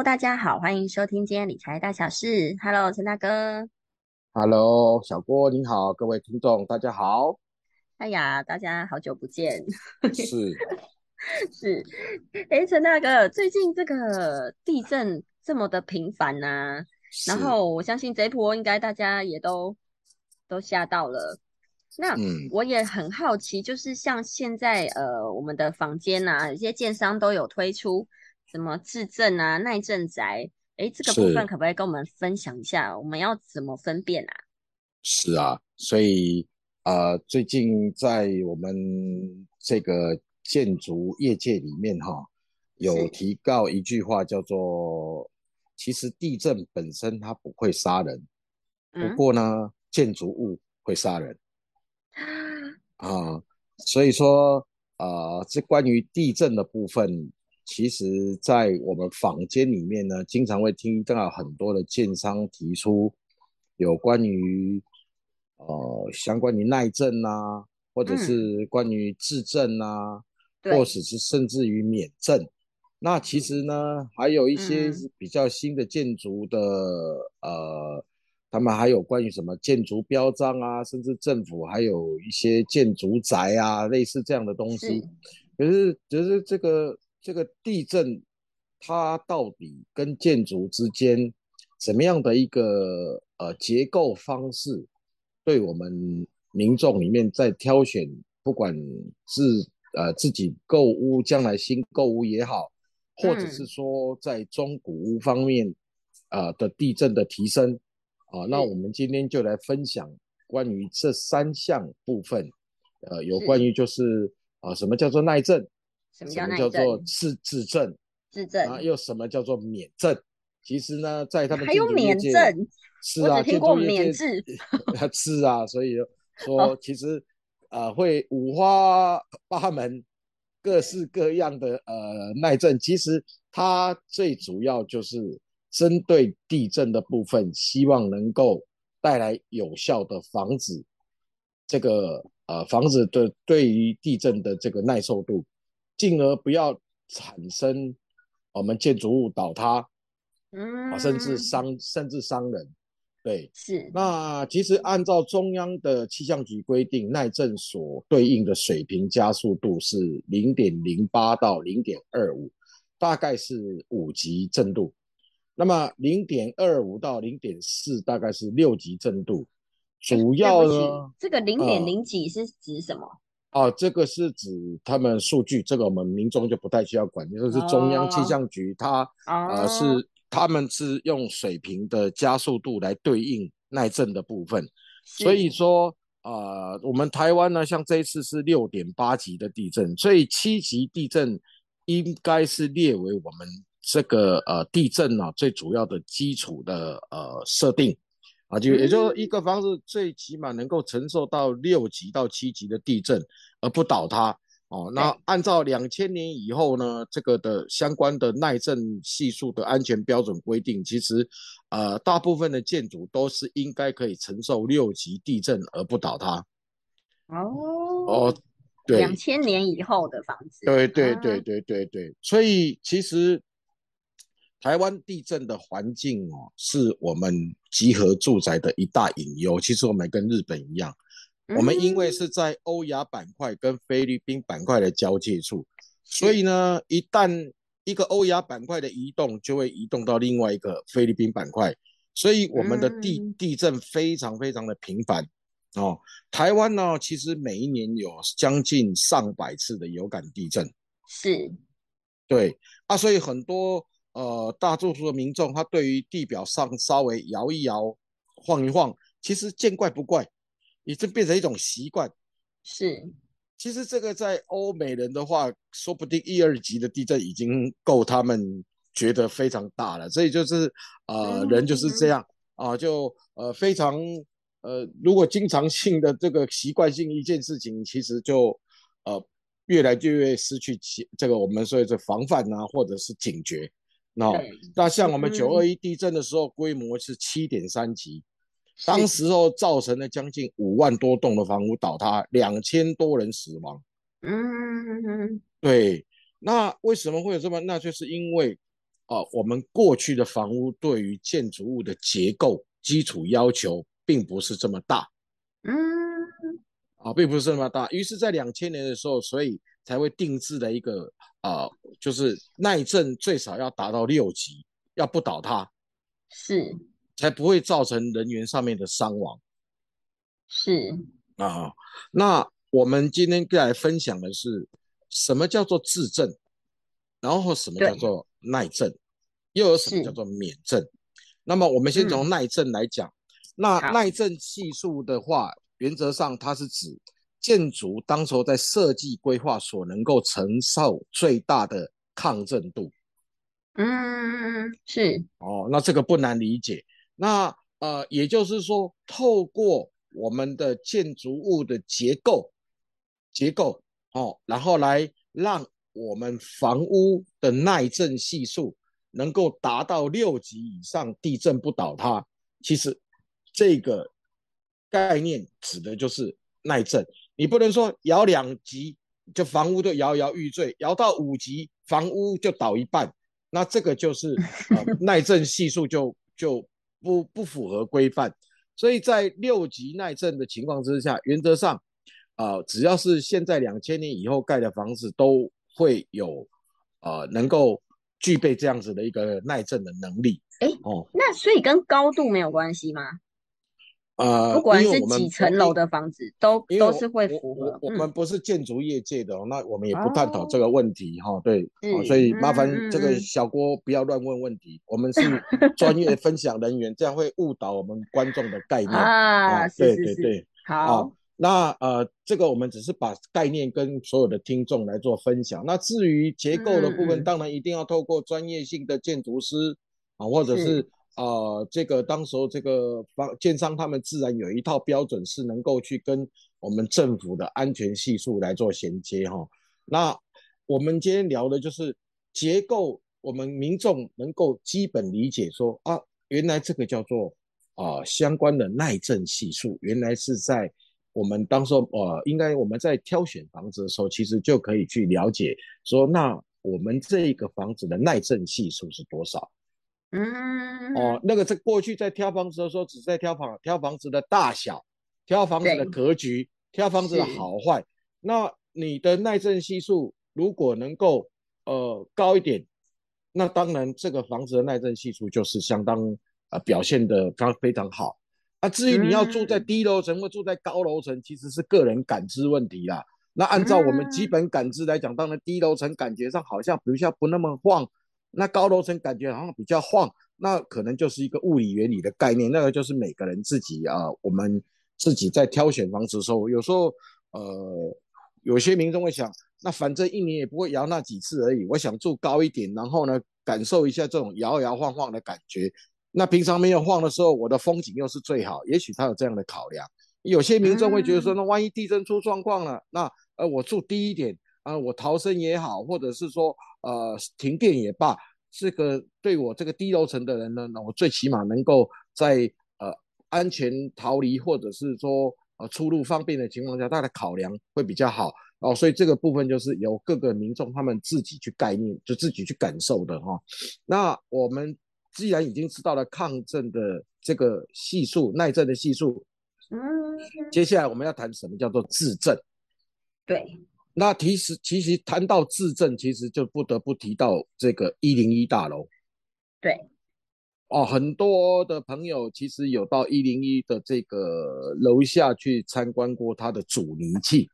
Hello，大家好，欢迎收听今天理财大小事。Hello，陈大哥。Hello，小郭您好，各位听众大家好。哎呀，大家好久不见。是 是，哎，陈大哥，最近这个地震这么的频繁呐，然后我相信这波应该大家也都都吓到了。那我也很好奇，就是像现在呃，我们的房间呐，有些建商都有推出什么自证啊、耐震宅，哎，这个部分可不可以跟我们分享一下？我们要怎么分辨啊？是啊，所以呃，最近在我们这个建筑业界里面哈，有提到一句话叫做：其实地震本身它不会杀人，不过呢，建筑物会杀人。啊，所以说，呃，这关于地震的部分，其实，在我们坊间里面呢，经常会听到很多的建商提出有关于，呃，相关于耐震啊，或者是关于质证啊，或者是甚至于免震。那其实呢，还有一些比较新的建筑的，呃。他们还有关于什么建筑标章啊，甚至政府还有一些建筑宅啊，类似这样的东西。可是，就是这个这个地震，它到底跟建筑之间怎么样的一个呃结构方式，对我们民众里面在挑选，不管是呃自己购屋将来新购屋也好，或者是说在中古屋方面啊的地震的提升。啊，那我们今天就来分享关于这三项部分，呃，有关于就是啊，什么叫做耐震，什么叫做自自证，自震啊，又什么叫做免证？其实呢，在他们还有免证，是啊，听过免震，是啊，所以说其实啊，会五花八门、各式各样的呃耐震，其实它最主要就是。针对地震的部分，希望能够带来有效的防止这个呃防止的对于地震的这个耐受度，进而不要产生我们建筑物倒塌，嗯，甚至伤甚至伤人。对，是。那其实按照中央的气象局规定，耐震所对应的水平加速度是零点零八到零点二五，大概是五级震度。那么零点二五到零点四大概是六级震度，主要呢，这个零点零几是指什么？哦，这个是指他们数据，这个我们民众就不太需要管，就是中央气象局它呃是他们是用水平的加速度来对应耐震的部分，所以说呃我们台湾呢，像这一次是六点八级的地震，所以七级地震应该是列为我们。这个呃地震呢，最主要的基础的呃设定啊，就也就一个房子最起码能够承受到六级到七级的地震而不倒塌哦。那按照两千年以后呢，这个的相关的耐震系数的安全标准规定，其实呃大部分的建筑都是应该可以承受六级地震而不倒塌。哦哦，对，两千年以后的房子，对对对对对对，所以其实。台湾地震的环境哦，是我们集合住宅的一大隐忧。其实我们跟日本一样，我们因为是在欧亚板块跟菲律宾板块的交界处，所以呢，一旦一个欧亚板块的移动，就会移动到另外一个菲律宾板块，所以我们的地地震非常非常的频繁哦。台湾呢，其实每一年有将近上百次的有感地震，是，对啊，所以很多。呃，大多数的民众，他对于地表上稍微摇一摇、晃一晃，其实见怪不怪，已经变成一种习惯。是，其实这个在欧美人的话，说不定一二级的地震已经够他们觉得非常大了。所以就是呃，人就是这样啊，就呃非常呃，如果经常性的这个习惯性一件事情，其实就呃越来就越失去其这个我们说的防范啊，或者是警觉。那那像我们九二一地震的时候，规模是七点三级，当时候造成了将近五万多栋的房屋倒塌，两千多人死亡。嗯，对。那为什么会有这么？那就是因为呃，我们过去的房屋对于建筑物的结构基础要求并不是这么大，嗯，啊，并不是这么大。于是，在两千年的时候，所以才会定制的一个啊，就是耐震最少要达到六级，要不倒塌，是，才不会造成人员上面的伤亡。是。啊，那我们今天来分享的是什么叫做自震，然后什么叫做耐震，又有什么叫做免震？那么我们先从耐震来讲，那耐震系数的话，原则上它是指建筑当时候在设计规划所能够承受最大的抗震度。嗯，是哦，那这个不难理解。那呃，也就是说，透过我们的建筑物的结构，结构哦，然后来让我们房屋的耐震系数能够达到六级以上，地震不倒塌。其实这个概念指的就是耐震。你不能说摇两级就房屋就摇摇欲坠，摇到五级房屋就倒一半，那这个就是呃 耐震系数就就不不符合规范。所以在六级耐震的情况之下，原则上，呃，只要是现在两千年以后盖的房子，都会有，呃，能够具备这样子的一个耐震的能力。哎，哦，那所以跟高度没有关系吗？呃，不管是几层楼的房子，都都是会符合。我们不是建筑业界的，那我们也不探讨这个问题哈。对，所以麻烦这个小郭不要乱问问题，我们是 专业分享人员，这样会误导我们观众的概念啊。对对对，好。那呃，这个我们只是把概念跟所有的听众来做分享。那至于结构的部分，当然一定要透过专业性的建筑师啊，或者是。啊，这个当时候这个房建商他们自然有一套标准，是能够去跟我们政府的安全系数来做衔接哈。那我们今天聊的就是结构，我们民众能够基本理解说啊，原来这个叫做啊相关的耐震系数，原来是在我们当时候呃，应该我们在挑选房子的时候，其实就可以去了解说，那我们这一个房子的耐震系数是多少。嗯哦，那个在过去在挑房子的时候，只在挑房挑房子的大小，挑房子的格局，挑房子的好坏。那你的耐震系数如果能够呃高一点，那当然这个房子的耐震系数就是相当呃表现的非常非常好。啊至于你要住在低楼层或住在高楼层，其实是个人感知问题啦。那按照我们基本感知来讲，当然低楼层感觉上好像比较不那么晃。那高楼层感觉好像比较晃，那可能就是一个物理原理的概念。那个就是每个人自己啊，我们自己在挑选房子的时候，有时候呃，有些民众会想，那反正一年也不会摇那几次而已，我想住高一点，然后呢，感受一下这种摇摇晃晃的感觉。那平常没有晃的时候，我的风景又是最好。也许他有这样的考量。有些民众会觉得说，那万一地震出状况了，那呃，我住低一点。啊，我逃生也好，或者是说，呃，停电也罢，这个对我这个低楼层的人呢，那我最起码能够在呃安全逃离，或者是说呃出入方便的情况下，他的考量会比较好哦。所以这个部分就是由各个民众他们自己去概念，就自己去感受的哈。那我们既然已经知道了抗震的这个系数、耐震的系数，嗯，接下来我们要谈什么叫做自震？对。那其实，其实谈到自证，其实就不得不提到这个一零一大楼。对，哦，很多的朋友其实有到一零一的这个楼下去参观过它的阻尼器。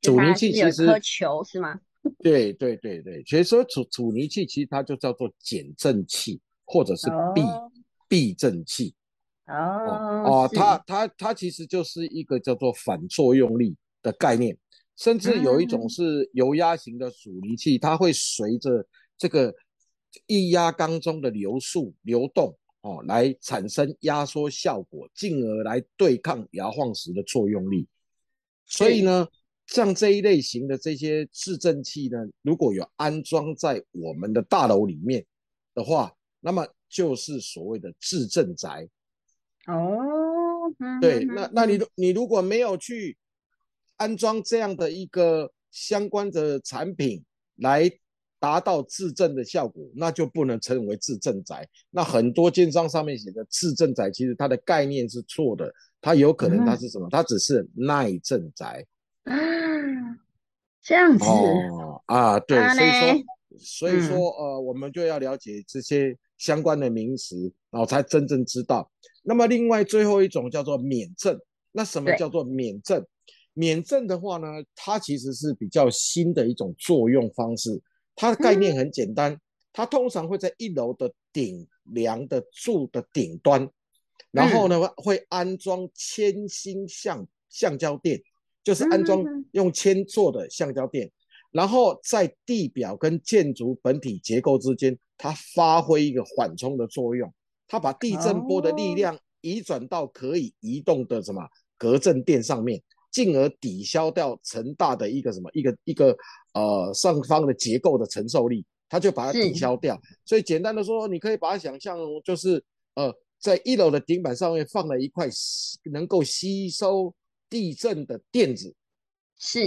阻尼器其实颗球是吗？对对对对，所以说阻阻尼器其实它就叫做减震器，或者是避避震器。哦哦，它它它其实就是一个叫做反作用力的概念，甚至有一种是油压型的阻尼器，它会随着这个液压缸中的流速流动哦，来产生压缩效果，进而来对抗摇晃时的作用力。所以呢，像这一类型的这些制震器呢，如果有安装在我们的大楼里面的话，那么就是所谓的制震宅。哦，对，那那你你如果没有去安装这样的一个相关的产品来达到自证的效果，那就不能称为自证宅。那很多建商上面写的自证宅，其实它的概念是错的，它有可能它是什么？它只是耐震宅。啊，这样子哦啊，对，啊所以说，所以说呃，我们就要了解这些相关的名词，然后才真正知道。那么另外最后一种叫做免证，那什么叫做免证？免证的话呢，它其实是比较新的一种作用方式，它的概念很简单，它通常会在一楼的顶梁的柱的顶端，然后呢会安装铅芯橡橡胶垫，就是安装嗯。用铅做的橡胶垫，然后在地表跟建筑本体结构之间，它发挥一个缓冲的作用，它把地震波的力量移转到可以移动的什么隔震垫上面，进而抵消掉成大的一个什么一个一个呃上方的结构的承受力，它就把它抵消掉。所以简单的说，你可以把它想象就是呃，在一楼的顶板上面放了一块吸能够吸收地震的垫子。是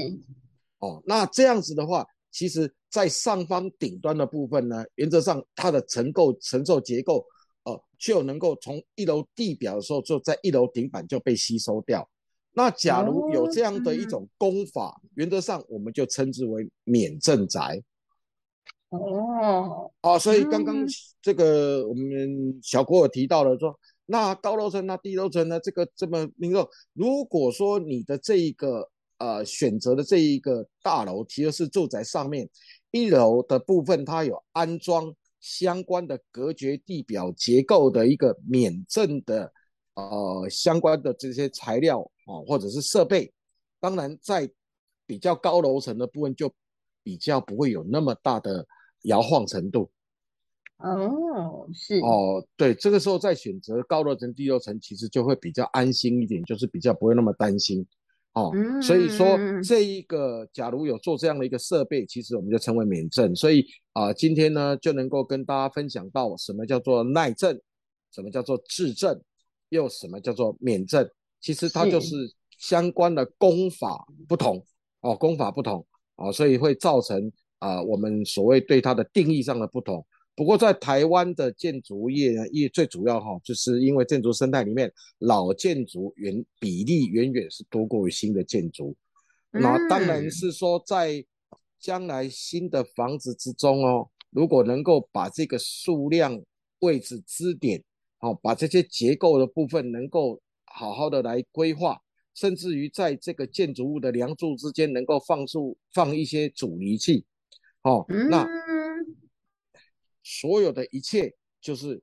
哦。那这样子的话，其实在上方顶端的部分呢，原则上它的承构承受结构呃就能够从一楼地表的时候，就在一楼顶板就被吸收掉。那假如有这样的一种功法，原则上我们就称之为免震宅。哦，哦，所以刚刚嗯这个我们小郭有提到了说，那高楼层、那低楼层呢，这个这么民众，如果说你的这一个呃选择的这一个大楼，其实是住宅上面一楼的部分，它有安装相关的隔绝地表结构的一个免震的呃相关的这些材料哦，或者是设备，当然在比较高楼层的部分就比较不会有那么大的摇晃程度。哦，是哦，对，这个时候再选择高楼层、低楼层，其实就会比较安心一点，就是比较不会那么担心。哦，所以说嗯这一个假如有做这样的一个设备，其实我们就称为免震。所以啊、今天呢就能够跟大家分享到什么叫做耐震，什么叫做质震，又什么叫做免震。其实它就是是相关的功法不同哦，功法不同哦，所以会造成啊、我们所谓对它的定义上的不同。不过在台湾的建筑业呢，业最主要哈，就是因为建筑生态里面老建筑远比例远远是多过于新的建筑。那当然嗯是说在将来新的房子之中哦，如果能够把这个数量、位置、支点，哦，把这些结构的部分能够好好的来规划，甚至于在这个建筑物的梁柱之间能够放出放一些阻尼器，哦，那嗯，所有的一切就是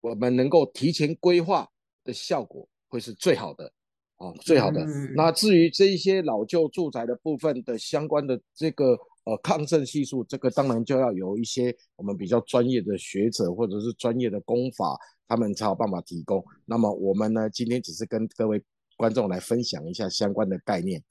我们能够提前规划的效果会是最好的啊，最好的。嗯那至于这一些老旧住宅的部分的相关的这个呃抗震系数，这个当然就要有一些我们比较专业的学者或者是专业的工法，他们才有办法提供。那么我们呢，今天只是跟各位观众来分享一下相关的概念。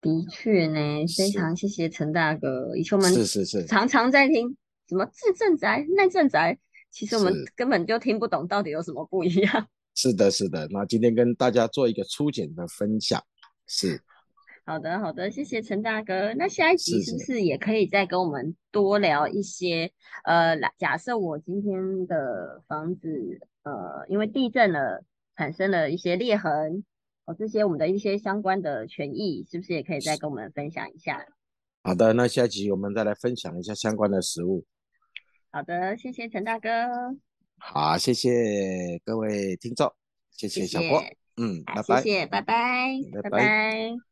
的确呢，非常谢谢陈大哥。以前我们是是是常常在听什么自震宅、耐震宅，其实我们根本就听不懂到底有什么不一样。是的，是的。那今天跟大家做一个粗简的分享，是。好的，好的，谢谢陈大哥。那下一集是不是也可以再跟我们多聊一些？呃，来假设我今天的房子，呃，因为地震了，产生了一些裂痕，哦，这些我们的一些相关的权益，是不是也可以再跟我们分享一下？好的，那下一集我们再来分享一下相关的食物。好的，谢谢陈大哥，好，谢谢各位听众，谢谢谢小郭，谢，嗯，拜拜。谢谢，拜拜，拜拜拜拜。